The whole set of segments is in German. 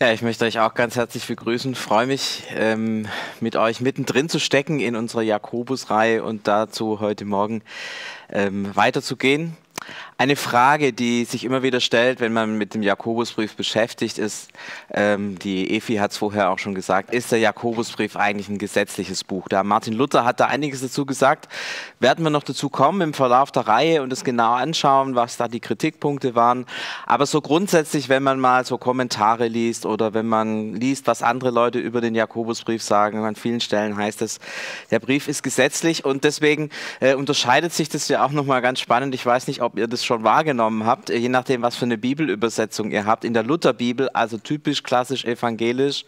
Ja, ich möchte euch auch ganz herzlich begrüßen. Freue mich, ähm, mit euch mittendrin zu stecken in unserer Jakobus-Reihe und dazu heute Morgen ähm, weiterzugehen. Eine Frage, die sich immer wieder stellt, wenn man mit dem Jakobusbrief beschäftigt ist, ähm, die Efi hat es vorher auch schon gesagt, ist der Jakobusbrief eigentlich ein gesetzliches Buch? Da Martin Luther hat da einiges dazu gesagt. Werden wir noch dazu kommen im Verlauf der Reihe und es genau anschauen, was da die Kritikpunkte waren. Aber so grundsätzlich, wenn man mal so Kommentare liest oder wenn man liest, was andere Leute über den Jakobusbrief sagen, an vielen Stellen heißt es, der Brief ist gesetzlich und deswegen äh, unterscheidet sich das ja auch nochmal ganz spannend. Ich weiß nicht, ob ihr das schon wahrgenommen habt, je nachdem, was für eine Bibelübersetzung ihr habt. In der Lutherbibel, also typisch klassisch evangelisch,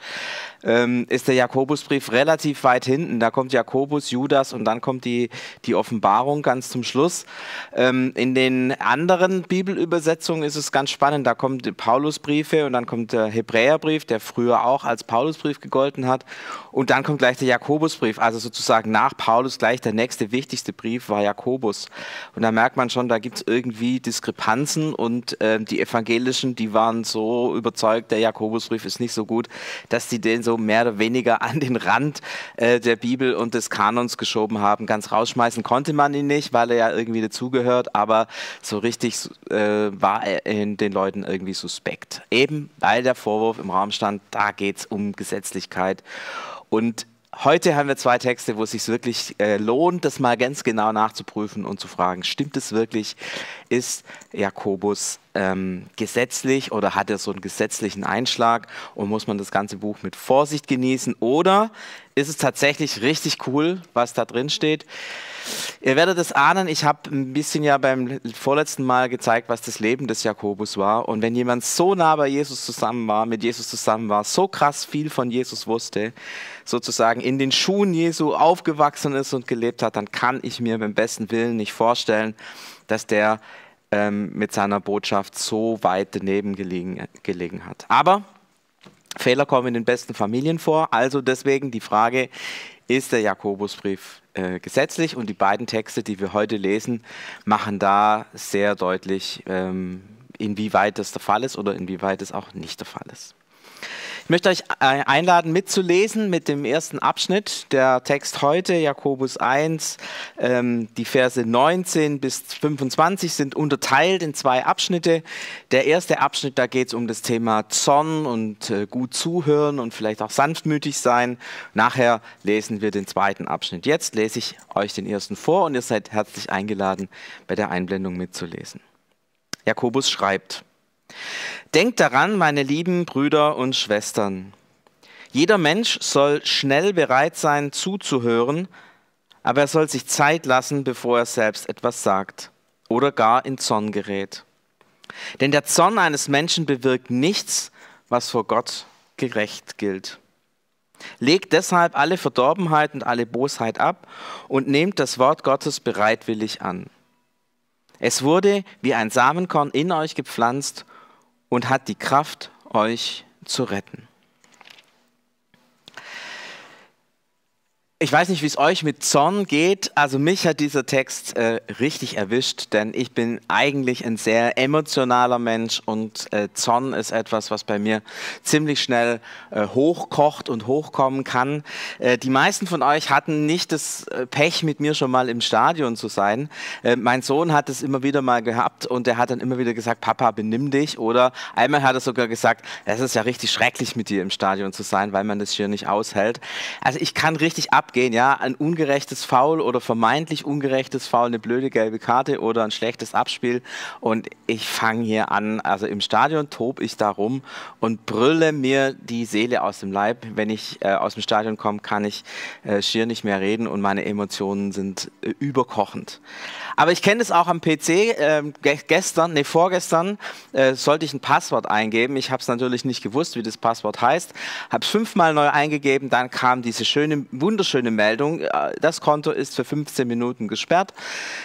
ähm, ist der Jakobusbrief relativ weit hinten. Da kommt Jakobus, Judas und dann kommt die, die Offenbarung ganz zum Schluss. Ähm, in den anderen Bibelübersetzungen ist es ganz spannend. Da kommen Paulusbriefe und dann kommt der Hebräerbrief, der früher auch als Paulusbrief gegolten hat. Und dann kommt gleich der Jakobusbrief. Also sozusagen nach Paulus gleich der nächste wichtigste Brief war Jakobus. Und da merkt man schon, da gibt es irgendwie Diskrepanzen und äh, die Evangelischen, die waren so überzeugt, der Jakobusbrief ist nicht so gut, dass die den so so mehr oder weniger an den Rand äh, der Bibel und des Kanons geschoben haben. Ganz rausschmeißen konnte man ihn nicht, weil er ja irgendwie dazugehört, aber so richtig äh, war er in den Leuten irgendwie suspekt. Eben weil der Vorwurf im Raum stand, da geht es um Gesetzlichkeit. Und Heute haben wir zwei Texte, wo es sich wirklich äh, lohnt, das mal ganz genau nachzuprüfen und zu fragen, stimmt es wirklich? Ist Jakobus ähm, gesetzlich oder hat er so einen gesetzlichen Einschlag und muss man das ganze Buch mit Vorsicht genießen? Oder ist es tatsächlich richtig cool, was da drin steht? Ihr werdet es ahnen, ich habe ein bisschen ja beim vorletzten Mal gezeigt, was das Leben des Jakobus war. Und wenn jemand so nah bei Jesus zusammen war, mit Jesus zusammen war, so krass viel von Jesus wusste, sozusagen in den Schuhen Jesu aufgewachsen ist und gelebt hat, dann kann ich mir beim besten Willen nicht vorstellen, dass der ähm, mit seiner Botschaft so weit daneben gelegen, gelegen hat. Aber Fehler kommen in den besten Familien vor. Also deswegen die Frage, ist der Jakobusbrief äh, gesetzlich? Und die beiden Texte, die wir heute lesen, machen da sehr deutlich, ähm, inwieweit das der Fall ist oder inwieweit es auch nicht der Fall ist. Ich möchte euch einladen, mitzulesen mit dem ersten Abschnitt. Der Text heute, Jakobus 1, ähm, die Verse 19 bis 25 sind unterteilt in zwei Abschnitte. Der erste Abschnitt, da geht es um das Thema Zorn und äh, gut zuhören und vielleicht auch sanftmütig sein. Nachher lesen wir den zweiten Abschnitt. Jetzt lese ich euch den ersten vor und ihr seid herzlich eingeladen, bei der Einblendung mitzulesen. Jakobus schreibt, Denkt daran, meine lieben Brüder und Schwestern. Jeder Mensch soll schnell bereit sein, zuzuhören, aber er soll sich Zeit lassen, bevor er selbst etwas sagt oder gar in Zorn gerät. Denn der Zorn eines Menschen bewirkt nichts, was vor Gott gerecht gilt. Legt deshalb alle Verdorbenheit und alle Bosheit ab und nehmt das Wort Gottes bereitwillig an. Es wurde wie ein Samenkorn in euch gepflanzt und hat die Kraft, euch zu retten. Ich weiß nicht, wie es euch mit Zorn geht. Also mich hat dieser Text äh, richtig erwischt, denn ich bin eigentlich ein sehr emotionaler Mensch und äh, Zorn ist etwas, was bei mir ziemlich schnell äh, hochkocht und hochkommen kann. Äh, die meisten von euch hatten nicht das äh, Pech, mit mir schon mal im Stadion zu sein. Äh, mein Sohn hat es immer wieder mal gehabt und er hat dann immer wieder gesagt, Papa, benimm dich. Oder einmal hat er sogar gesagt, es ist ja richtig schrecklich, mit dir im Stadion zu sein, weil man das hier nicht aushält. Also ich kann richtig ab abgehen, ja, ein ungerechtes Foul oder vermeintlich ungerechtes Foul, eine blöde gelbe Karte oder ein schlechtes Abspiel und ich fange hier an, also im Stadion tob ich da rum und brülle mir die Seele aus dem Leib. Wenn ich äh, aus dem Stadion komme, kann ich äh, schier nicht mehr reden und meine Emotionen sind äh, überkochend. Aber ich kenne es auch am PC. Äh, gestern, nee, vorgestern äh, sollte ich ein Passwort eingeben. Ich habe es natürlich nicht gewusst, wie das Passwort heißt. Habe es fünfmal neu eingegeben, dann kam diese schöne, wunderschöne Meldung. Äh, das Konto ist für 15 Minuten gesperrt.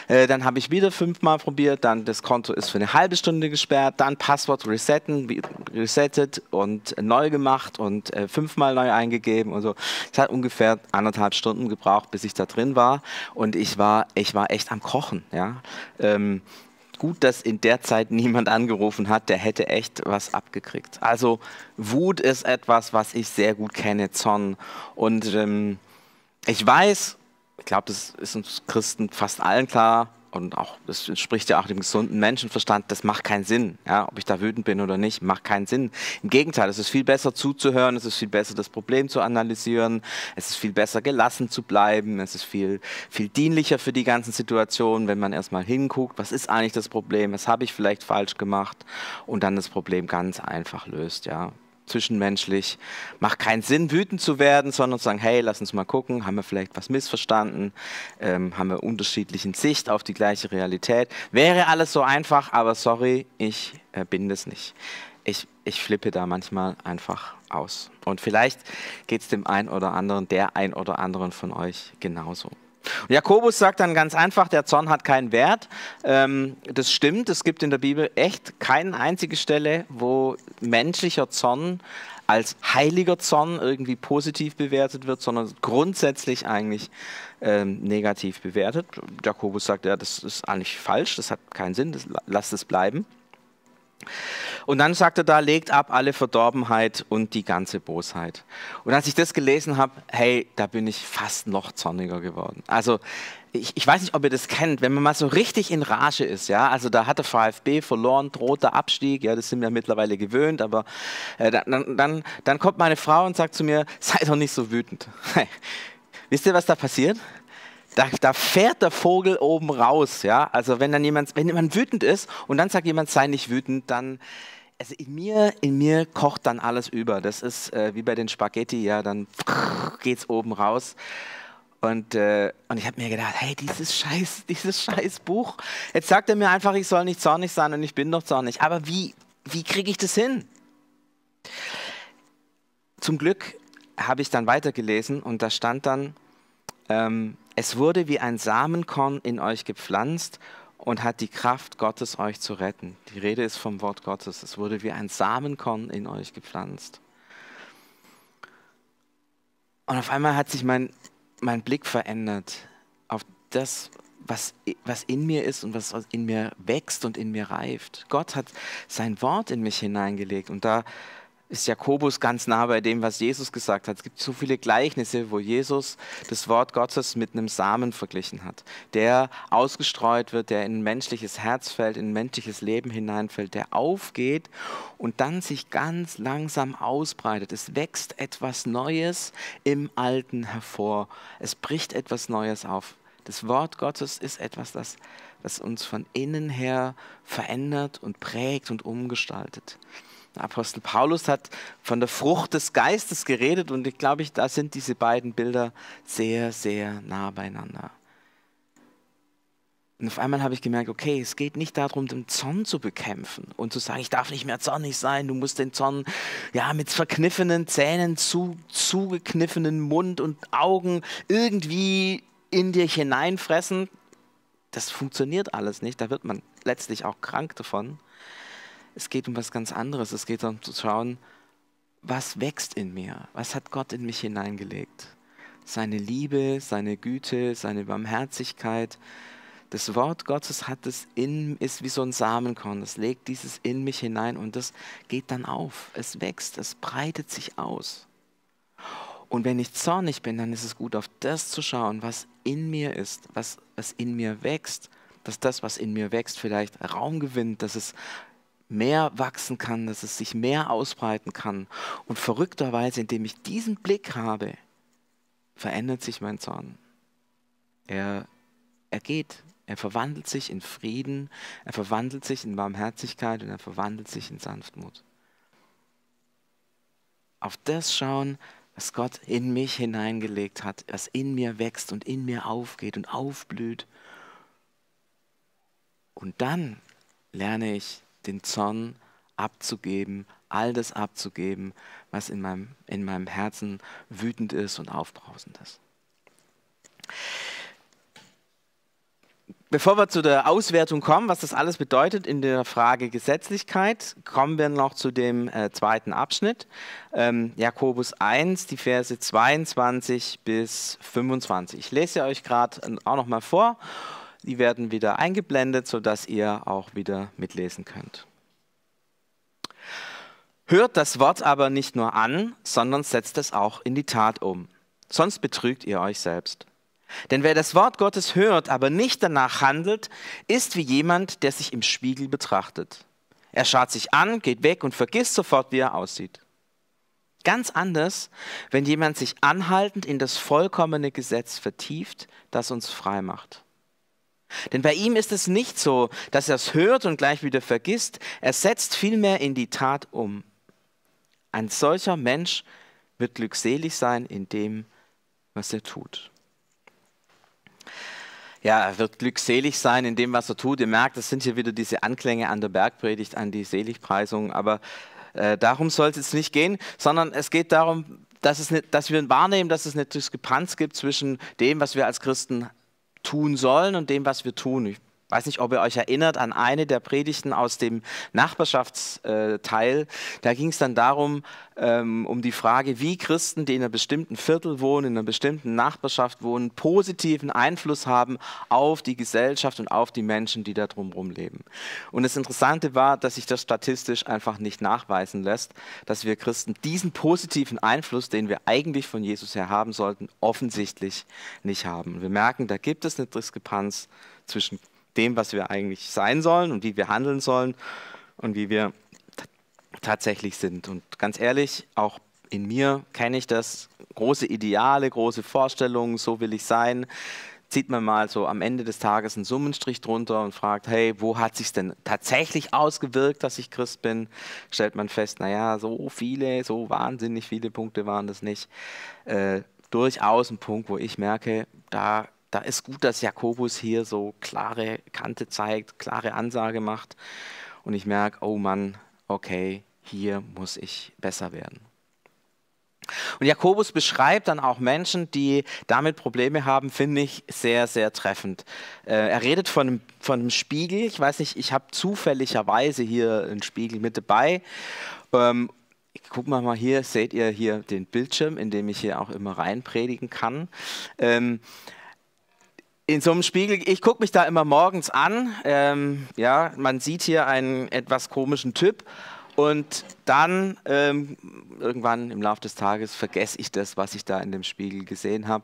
Äh, dann habe ich wieder fünfmal probiert, dann das Konto ist für eine halbe Stunde gesperrt, dann Passwort resetten, resettet und neu gemacht und äh, fünfmal neu eingegeben und so. Es hat ungefähr anderthalb Stunden gebraucht, bis ich da drin war und ich war, ich war echt am Kochen. Ja? Ähm, gut, dass in der Zeit niemand angerufen hat, der hätte echt was abgekriegt. Also Wut ist etwas, was ich sehr gut kenne, Zorn. Und ähm, ich weiß, ich glaube, das ist uns Christen fast allen klar, und auch, das entspricht ja auch dem gesunden Menschenverstand, das macht keinen Sinn. Ja, ob ich da wütend bin oder nicht, macht keinen Sinn. Im Gegenteil, es ist viel besser zuzuhören, es ist viel besser das Problem zu analysieren, es ist viel besser gelassen zu bleiben, es ist viel, viel dienlicher für die ganzen Situationen, wenn man erstmal hinguckt, was ist eigentlich das Problem, was habe ich vielleicht falsch gemacht und dann das Problem ganz einfach löst. Ja zwischenmenschlich. Macht keinen Sinn, wütend zu werden, sondern zu sagen, hey, lass uns mal gucken, haben wir vielleicht was missverstanden, ähm, haben wir unterschiedlichen Sicht auf die gleiche Realität. Wäre alles so einfach, aber sorry, ich äh, bin das nicht. Ich, ich flippe da manchmal einfach aus. Und vielleicht geht es dem einen oder anderen, der ein oder anderen von euch genauso. Und Jakobus sagt dann ganz einfach, der Zorn hat keinen Wert. Ähm, das stimmt, es gibt in der Bibel echt keine einzige Stelle, wo menschlicher Zorn als heiliger Zorn irgendwie positiv bewertet wird, sondern grundsätzlich eigentlich ähm, negativ bewertet. Jakobus sagt, ja, das ist eigentlich falsch, das hat keinen Sinn, das, lasst es bleiben. Und dann sagt er da, legt ab alle Verdorbenheit und die ganze Bosheit. Und als ich das gelesen habe, hey, da bin ich fast noch zorniger geworden. Also ich, ich, weiß nicht, ob ihr das kennt, wenn man mal so richtig in Rage ist, ja, also da hat der VfB verloren, droht der Abstieg, ja, das sind wir mittlerweile gewöhnt, aber äh, dann, dann, dann kommt meine Frau und sagt zu mir, sei doch nicht so wütend. Wisst ihr, was da passiert? Da, da, fährt der Vogel oben raus, ja. Also wenn dann jemand, wenn jemand wütend ist und dann sagt jemand, sei nicht wütend, dann, also in mir, in mir kocht dann alles über. Das ist äh, wie bei den Spaghetti, ja, dann geht's oben raus. Und, äh, und ich habe mir gedacht, hey, dieses scheiß, dieses scheiß Buch. Jetzt sagt er mir einfach, ich soll nicht zornig sein und ich bin doch zornig. Aber wie, wie kriege ich das hin? Zum Glück habe ich dann weitergelesen und da stand dann, ähm, es wurde wie ein Samenkorn in euch gepflanzt und hat die Kraft Gottes, euch zu retten. Die Rede ist vom Wort Gottes. Es wurde wie ein Samenkorn in euch gepflanzt. Und auf einmal hat sich mein, mein Blick verändert auf das, was, was in mir ist und was in mir wächst und in mir reift. Gott hat sein Wort in mich hineingelegt und da ist Jakobus ganz nah bei dem, was Jesus gesagt hat. Es gibt so viele Gleichnisse, wo Jesus das Wort Gottes mit einem Samen verglichen hat, der ausgestreut wird, der in ein menschliches Herz fällt, in ein menschliches Leben hineinfällt, der aufgeht und dann sich ganz langsam ausbreitet. Es wächst etwas Neues im Alten hervor. Es bricht etwas Neues auf. Das Wort Gottes ist etwas, das, das uns von innen her verändert und prägt und umgestaltet. Apostel Paulus hat von der Frucht des Geistes geredet und ich glaube, da sind diese beiden Bilder sehr, sehr nah beieinander. Und auf einmal habe ich gemerkt, okay, es geht nicht darum, den Zorn zu bekämpfen und zu sagen, ich darf nicht mehr zornig sein, du musst den Zorn ja, mit verkniffenen Zähnen, zu, zugekniffenen Mund und Augen irgendwie in dir hineinfressen. Das funktioniert alles nicht, da wird man letztlich auch krank davon. Es geht um was ganz anderes. Es geht darum zu schauen, was wächst in mir? Was hat Gott in mich hineingelegt? Seine Liebe, seine Güte, seine Barmherzigkeit. Das Wort Gottes hat es in, ist wie so ein Samenkorn. Es legt dieses in mich hinein und das geht dann auf. Es wächst, es breitet sich aus. Und wenn ich zornig bin, dann ist es gut, auf das zu schauen, was in mir ist, was, was in mir wächst, dass das, was in mir wächst, vielleicht Raum gewinnt, dass es mehr wachsen kann, dass es sich mehr ausbreiten kann. Und verrückterweise, indem ich diesen Blick habe, verändert sich mein Zorn. Er, er geht, er verwandelt sich in Frieden, er verwandelt sich in Barmherzigkeit und er verwandelt sich in Sanftmut. Auf das schauen, was Gott in mich hineingelegt hat, was in mir wächst und in mir aufgeht und aufblüht. Und dann lerne ich den Zorn abzugeben, all das abzugeben, was in meinem, in meinem Herzen wütend ist und aufbrausend ist. Bevor wir zu der Auswertung kommen, was das alles bedeutet in der Frage Gesetzlichkeit, kommen wir noch zu dem äh, zweiten Abschnitt. Ähm, Jakobus 1, die Verse 22 bis 25. Ich lese euch gerade auch noch mal vor Die werden wieder eingeblendet, sodass ihr auch wieder mitlesen könnt. Hört das Wort aber nicht nur an, sondern setzt es auch in die Tat um. Sonst betrügt ihr euch selbst. Denn wer das Wort Gottes hört, aber nicht danach handelt, ist wie jemand, der sich im Spiegel betrachtet. Er schaut sich an, geht weg und vergisst sofort, wie er aussieht. Ganz anders, wenn jemand sich anhaltend in das vollkommene Gesetz vertieft, das uns frei macht. Denn bei ihm ist es nicht so, dass er es hört und gleich wieder vergisst, er setzt vielmehr in die Tat um. Ein solcher Mensch wird glückselig sein in dem, was er tut. Ja, er wird glückselig sein in dem, was er tut. Ihr merkt, das sind hier wieder diese Anklänge an der Bergpredigt, an die Seligpreisung. Aber äh, darum soll es jetzt nicht gehen, sondern es geht darum, dass, es nicht, dass wir wahrnehmen, dass es eine Diskrepanz gibt zwischen dem, was wir als Christen tun sollen und dem, was wir tun. Ich weiß nicht, ob ihr euch erinnert an eine der Predigten aus dem Nachbarschaftsteil. Da ging es dann darum, ähm, um die Frage, wie Christen, die in einer bestimmten Viertel wohnen, in einer bestimmten Nachbarschaft wohnen, positiven Einfluss haben auf die Gesellschaft und auf die Menschen, die da drumherum leben. Und das Interessante war, dass sich das statistisch einfach nicht nachweisen lässt, dass wir Christen diesen positiven Einfluss, den wir eigentlich von Jesus her haben sollten, offensichtlich nicht haben. Wir merken, da gibt es eine Diskrepanz zwischen dem, was wir eigentlich sein sollen und wie wir handeln sollen und wie wir tatsächlich sind. Und ganz ehrlich, auch in mir kenne ich das. Große Ideale, große Vorstellungen, so will ich sein. Zieht man mal so am Ende des Tages einen Summenstrich drunter und fragt, hey, wo hat sich denn tatsächlich ausgewirkt, dass ich Christ bin? Stellt man fest, naja, so viele, so wahnsinnig viele Punkte waren das nicht. Äh, durchaus ein Punkt, wo ich merke, da da ist gut, dass Jakobus hier so klare Kante zeigt, klare Ansage macht. Und ich merke, oh Mann, okay, hier muss ich besser werden. Und Jakobus beschreibt dann auch Menschen, die damit Probleme haben, finde ich sehr, sehr treffend. Äh, er redet von von einem Spiegel. Ich weiß nicht, ich habe zufälligerweise hier einen Spiegel mit dabei. Ähm, guck mal mal hier, seht ihr hier den Bildschirm, in dem ich hier auch immer rein predigen kann. Ähm, in so einem Spiegel, ich gucke mich da immer morgens an. Ähm, ja, man sieht hier einen etwas komischen Typ. Und dann ähm, irgendwann im Laufe des Tages vergesse ich das, was ich da in dem Spiegel gesehen habe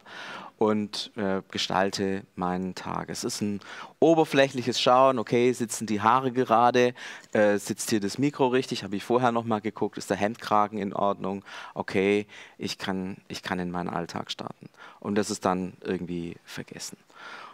und äh, gestalte meinen Tag. Es ist ein oberflächliches Schauen, okay, sitzen die Haare gerade, äh, sitzt hier das Mikro richtig, habe ich vorher nochmal geguckt, ist der Hemdkragen in Ordnung, okay, ich kann, ich kann in meinen Alltag starten. Und das ist dann irgendwie vergessen.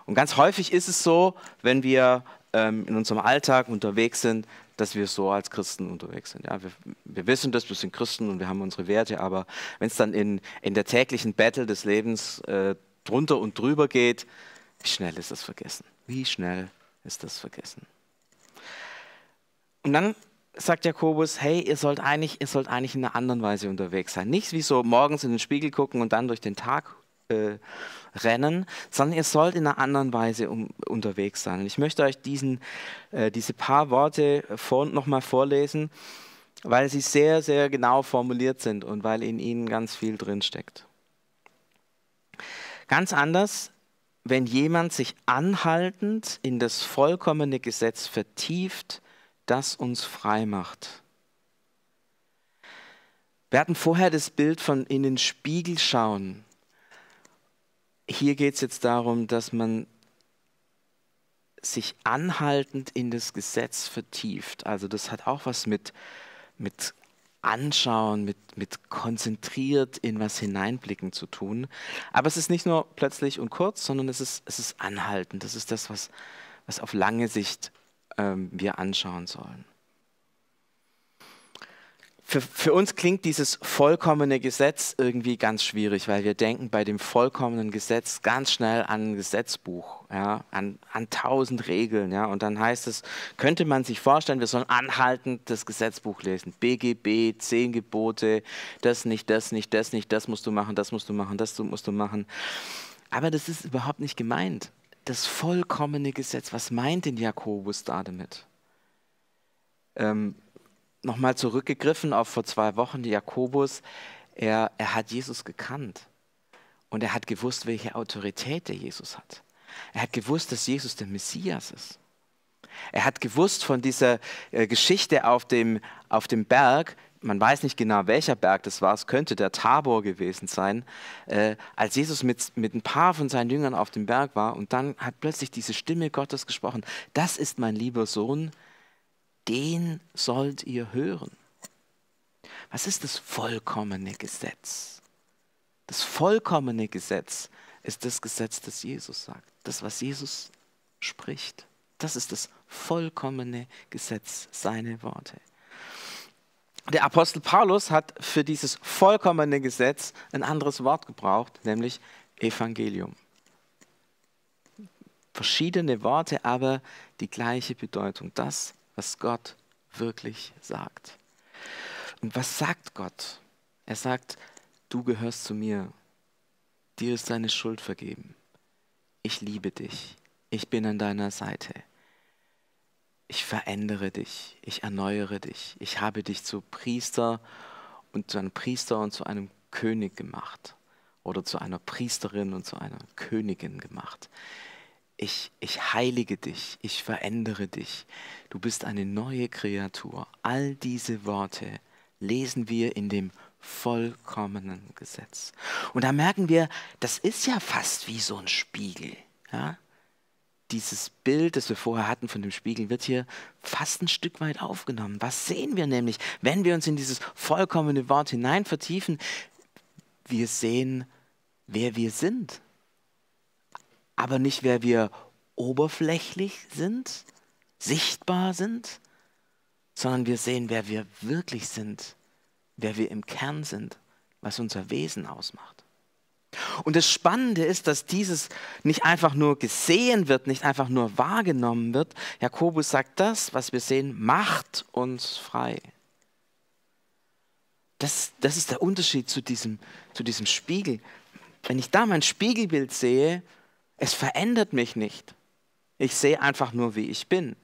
Und ganz häufig ist es so, wenn wir ähm, in unserem Alltag unterwegs sind, dass wir so als Christen unterwegs sind. Ja, wir, wir, wissen das, wir sind Christen und wir haben unsere Werte, aber wenn es dann in, in der täglichen Battle des Lebens äh, drunter und drüber geht, wie schnell ist das vergessen? Wie schnell ist das vergessen? Und dann sagt Jakobus, hey, ihr sollt eigentlich, ihr sollt eigentlich in einer anderen Weise unterwegs sein. Nicht wie so morgens in den Spiegel gucken und dann durch den Tag äh, rennen, sondern ihr sollt in einer anderen Weise um, unterwegs sein. Und ich möchte euch diesen, äh, diese paar Worte vor, nochmal vorlesen, weil sie sehr, sehr genau formuliert sind und weil in ihnen ganz viel drinsteckt. Ganz anders, wenn jemand sich anhaltend in das vollkommene Gesetz vertieft, das uns frei macht. Wir hatten vorher das Bild von in den Spiegel schauen hier geht es jetzt darum, dass man sich anhaltend in das Gesetz vertieft. Also das hat auch was mit, mit Anschauen, mit, mit konzentriert in was hineinblicken zu tun. Aber es ist nicht nur plötzlich und kurz, sondern es ist, es ist anhaltend. Das ist das, was, was auf lange Sicht ähm, wir anschauen sollen. Für, für, uns klingt dieses vollkommene Gesetz irgendwie ganz schwierig, weil wir denken bei dem vollkommenen Gesetz ganz schnell an ein Gesetzbuch, ja, an, an tausend Regeln. Ja, und dann heißt es, könnte man sich vorstellen, wir sollen anhaltend das Gesetzbuch lesen. BGB, zehn Gebote, das nicht, das nicht, das nicht, das musst du machen, das musst du machen, das musst du machen. Aber das ist überhaupt nicht gemeint. Das vollkommene Gesetz, was meint denn Jakobus da damit? Ähm, nochmal zurückgegriffen auf vor zwei Wochen, Jakobus, er, er hat Jesus gekannt. Und er hat gewusst, welche Autorität der Jesus hat. Er hat gewusst, dass Jesus der Messias ist. Er hat gewusst von dieser äh, Geschichte auf dem, auf dem Berg, man weiß nicht genau, welcher Berg das war, es könnte der Tabor gewesen sein, äh, als Jesus mit, mit ein paar von seinen Jüngern auf dem Berg war und dann hat plötzlich diese Stimme Gottes gesprochen, das ist mein lieber Sohn, den sollt ihr hören. Was ist das vollkommene Gesetz? Das vollkommene Gesetz ist das Gesetz, das Jesus sagt, das, was Jesus spricht. Das ist das vollkommene Gesetz, seine Worte. Der Apostel Paulus hat für dieses vollkommene Gesetz ein anderes Wort gebraucht, nämlich Evangelium. Verschiedene Worte, aber die gleiche Bedeutung. Das, was Gott wirklich sagt. Und was sagt Gott? Er sagt, du gehörst zu mir. Dir ist deine Schuld vergeben. Ich liebe dich. Ich bin an deiner Seite ich verändere dich, ich erneuere dich, ich habe dich zu Priester und zu einem Priester und zu einem König gemacht oder zu einer Priesterin und zu einer Königin gemacht. Ich, ich heilige dich, ich verändere dich, du bist eine neue Kreatur. All diese Worte lesen wir in dem vollkommenen Gesetz. Und da merken wir, das ist ja fast wie so ein Spiegel. Ja? dieses Bild, das wir vorher hatten von dem Spiegel, wird hier fast ein Stück weit aufgenommen. Was sehen wir nämlich, wenn wir uns in dieses vollkommene Wort hinein vertiefen? Wir sehen, wer wir sind. Aber nicht, wer wir oberflächlich sind, sichtbar sind, sondern wir sehen, wer wir wirklich sind, wer wir im Kern sind, was unser Wesen ausmacht. Und das Spannende ist, dass dieses nicht einfach nur gesehen wird, nicht einfach nur wahrgenommen wird. Jakobus sagt, das, was wir sehen, macht uns frei. Das, das ist der Unterschied zu diesem, zu diesem Spiegel. Wenn ich da mein Spiegelbild sehe, es verändert mich nicht. Ich sehe einfach nur, wie ich bin.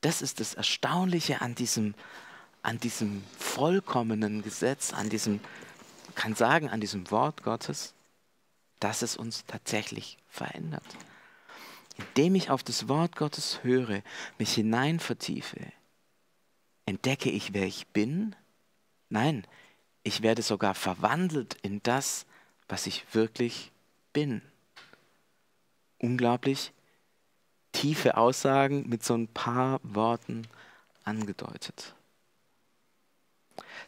Das ist das Erstaunliche an diesem, an diesem vollkommenen Gesetz, an diesem kann sagen an diesem Wort Gottes, dass es uns tatsächlich verändert. Indem ich auf das Wort Gottes höre, mich hinein vertiefe, entdecke ich, wer ich bin? Nein, ich werde sogar verwandelt in das, was ich wirklich bin. Unglaublich tiefe Aussagen mit so ein paar Worten angedeutet.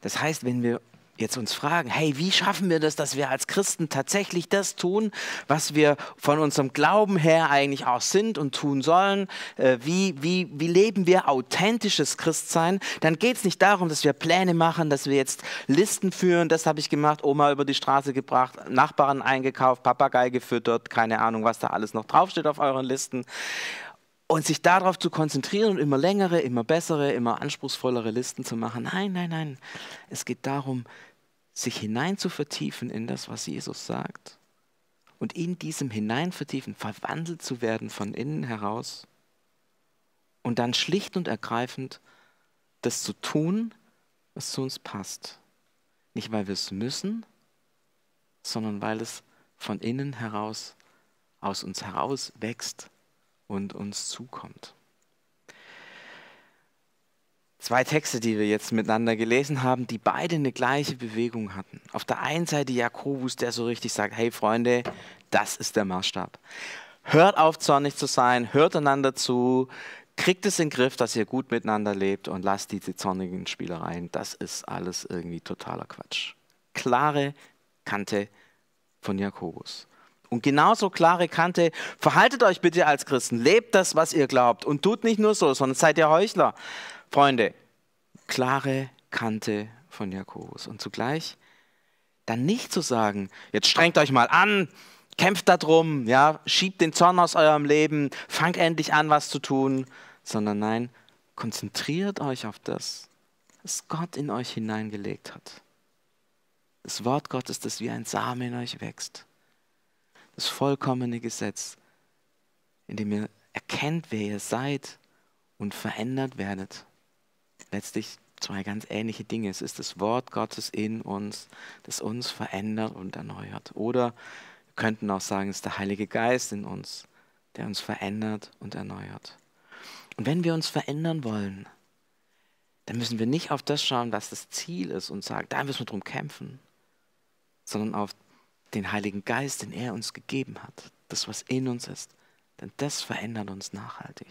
Das heißt, wenn wir jetzt uns fragen, hey, wie schaffen wir das, dass wir als Christen tatsächlich das tun, was wir von unserem Glauben her eigentlich auch sind und tun sollen? Äh, wie, wie, wie leben wir authentisches Christsein? Dann geht es nicht darum, dass wir Pläne machen, dass wir jetzt Listen führen, das habe ich gemacht, Oma über die Straße gebracht, Nachbarn eingekauft, Papagei gefüttert, keine Ahnung, was da alles noch draufsteht auf euren Listen. Und sich darauf zu konzentrieren und immer längere, immer bessere, immer anspruchsvollere Listen zu machen. Nein, nein, nein. Es geht darum, sich hinein zu vertiefen in das, was Jesus sagt. Und in diesem Hineinvertiefen verwandelt zu werden von innen heraus. Und dann schlicht und ergreifend das zu tun, was zu uns passt. Nicht, weil wir es müssen, sondern weil es von innen heraus aus uns heraus wächst und uns zukommt. Zwei Texte, die wir jetzt miteinander gelesen haben, die beide eine gleiche Bewegung hatten. Auf der einen Seite Jakobus, der so richtig sagt, hey Freunde, das ist der Maßstab. Hört auf, zornig zu sein, hört einander zu, kriegt es in den Griff, dass ihr gut miteinander lebt und lasst diese zornigen Spielereien. Das ist alles irgendwie totaler Quatsch. Klare Kante von Jakobus. Und genauso klare Kante, verhaltet euch bitte als Christen, lebt das, was ihr glaubt und tut nicht nur so, sondern seid ihr Heuchler. Freunde, klare Kante von Jakobus. Und zugleich dann nicht zu sagen, jetzt strengt euch mal an, kämpft darum, ja, schiebt den Zorn aus eurem Leben, fangt endlich an, was zu tun, sondern nein, konzentriert euch auf das, was Gott in euch hineingelegt hat. Das Wort Gottes, das wie ein Same in euch wächst das vollkommene Gesetz, in dem ihr erkennt, wer ihr seid und verändert werdet. Letztlich zwei ganz ähnliche Dinge. Es ist das Wort Gottes in uns, das uns verändert und erneuert. Oder Wir könnten auch sagen, es ist der Heilige Geist in uns, der uns verändert und erneuert. Und wenn wir uns verändern wollen, dann müssen wir nicht auf das schauen, was das Ziel ist und sagen, da müssen wir drum kämpfen, sondern auf den Heiligen Geist, den er uns gegeben hat, das, was in uns ist. Denn das verändert uns nachhaltig.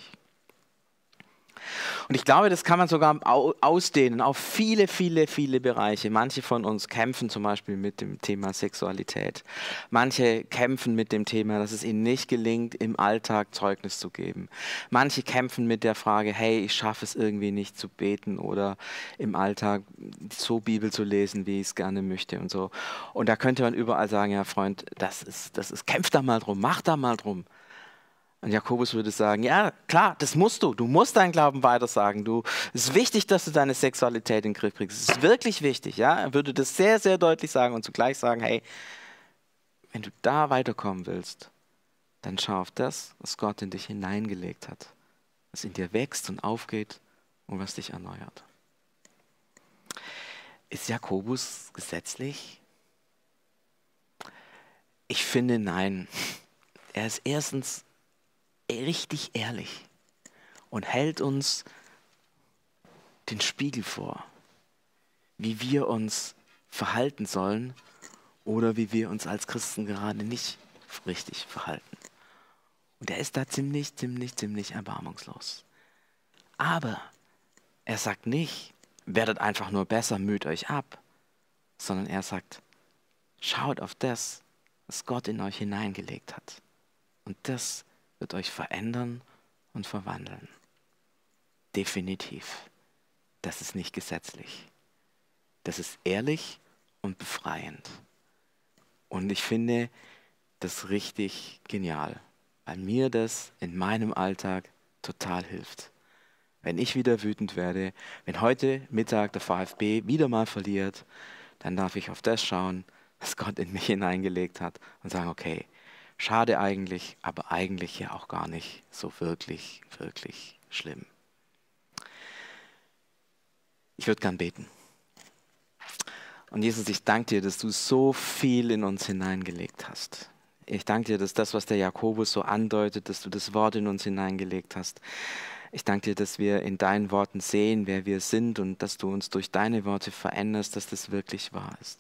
Und ich glaube, das kann man sogar ausdehnen auf viele, viele, viele Bereiche. Manche von uns kämpfen zum Beispiel mit dem Thema Sexualität. Manche kämpfen mit dem Thema, dass es ihnen nicht gelingt, im Alltag Zeugnis zu geben. Manche kämpfen mit der Frage, hey, ich schaffe es irgendwie nicht zu beten oder im Alltag so Bibel zu lesen, wie ich es gerne möchte und so. Und da könnte man überall sagen, ja Freund, das ist, das ist, kämpf da mal drum, mach da mal drum. Und Jakobus würde sagen, ja, klar, das musst du. Du musst deinen Glauben weitersagen. Du, es ist wichtig, dass du deine Sexualität in den Griff kriegst. Es ist wirklich wichtig. Ja? Er würde das sehr, sehr deutlich sagen und zugleich sagen, hey, wenn du da weiterkommen willst, dann schau auf das, was Gott in dich hineingelegt hat. Was in dir wächst und aufgeht und was dich erneuert. Ist Jakobus gesetzlich? Ich finde nein. Er ist erstens richtig ehrlich und hält uns den Spiegel vor, wie wir uns verhalten sollen oder wie wir uns als Christen gerade nicht richtig verhalten. Und er ist da ziemlich, ziemlich, ziemlich erbarmungslos. Aber er sagt nicht, werdet einfach nur besser, müht euch ab, sondern er sagt, schaut auf das, was Gott in euch hineingelegt hat. Und das wird euch verändern und verwandeln. Definitiv. Das ist nicht gesetzlich. Das ist ehrlich und befreiend. Und ich finde das richtig genial, weil mir das in meinem Alltag total hilft. Wenn ich wieder wütend werde, wenn heute Mittag der VfB wieder mal verliert, dann darf ich auf das schauen, was Gott in mich hineingelegt hat und sagen, okay, Schade eigentlich, aber eigentlich ja auch gar nicht so wirklich, wirklich schlimm. Ich würde gern beten. Und Jesus, ich danke dir, dass du so viel in uns hineingelegt hast. Ich danke dir, dass das, was der Jakobus so andeutet, dass du das Wort in uns hineingelegt hast. Ich danke dir, dass wir in deinen Worten sehen, wer wir sind und dass du uns durch deine Worte veränderst, dass das wirklich wahr ist.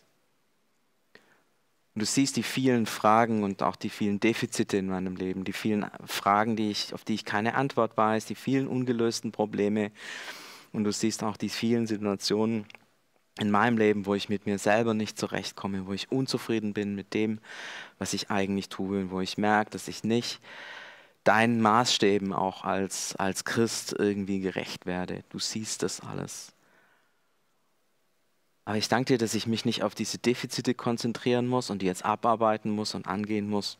Und du siehst die vielen Fragen und auch die vielen Defizite in meinem Leben, die vielen Fragen, die ich, auf die ich keine Antwort weiß, die vielen ungelösten Probleme. Und du siehst auch die vielen Situationen in meinem Leben, wo ich mit mir selber nicht zurechtkomme, wo ich unzufrieden bin mit dem, was ich eigentlich tue und wo ich merke, dass ich nicht deinen Maßstäben auch als, als Christ irgendwie gerecht werde. Du siehst das alles. Aber ich danke dir, dass ich mich nicht auf diese Defizite konzentrieren muss und die jetzt abarbeiten muss und angehen muss,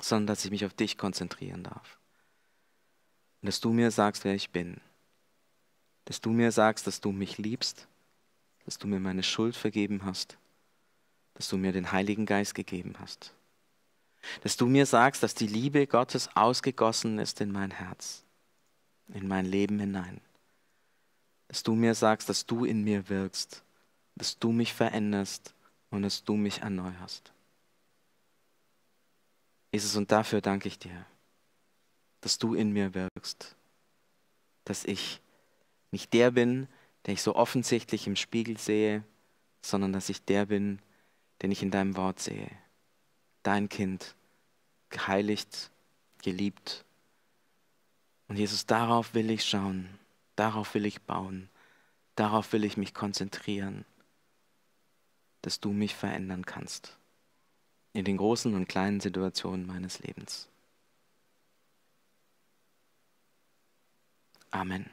sondern dass ich mich auf dich konzentrieren darf. Und dass du mir sagst, wer ich bin. Dass du mir sagst, dass du mich liebst, dass du mir meine Schuld vergeben hast, dass du mir den Heiligen Geist gegeben hast. Dass du mir sagst, dass die Liebe Gottes ausgegossen ist in mein Herz, in mein Leben hinein. Dass du mir sagst, dass du in mir wirkst dass du mich veränderst und dass du mich erneuerst. Jesus, und dafür danke ich dir, dass du in mir wirkst, dass ich nicht der bin, den ich so offensichtlich im Spiegel sehe, sondern dass ich der bin, den ich in deinem Wort sehe. Dein Kind, geheiligt, geliebt. Und Jesus, darauf will ich schauen, darauf will ich bauen, darauf will ich mich konzentrieren dass du mich verändern kannst. In den großen und kleinen Situationen meines Lebens. Amen.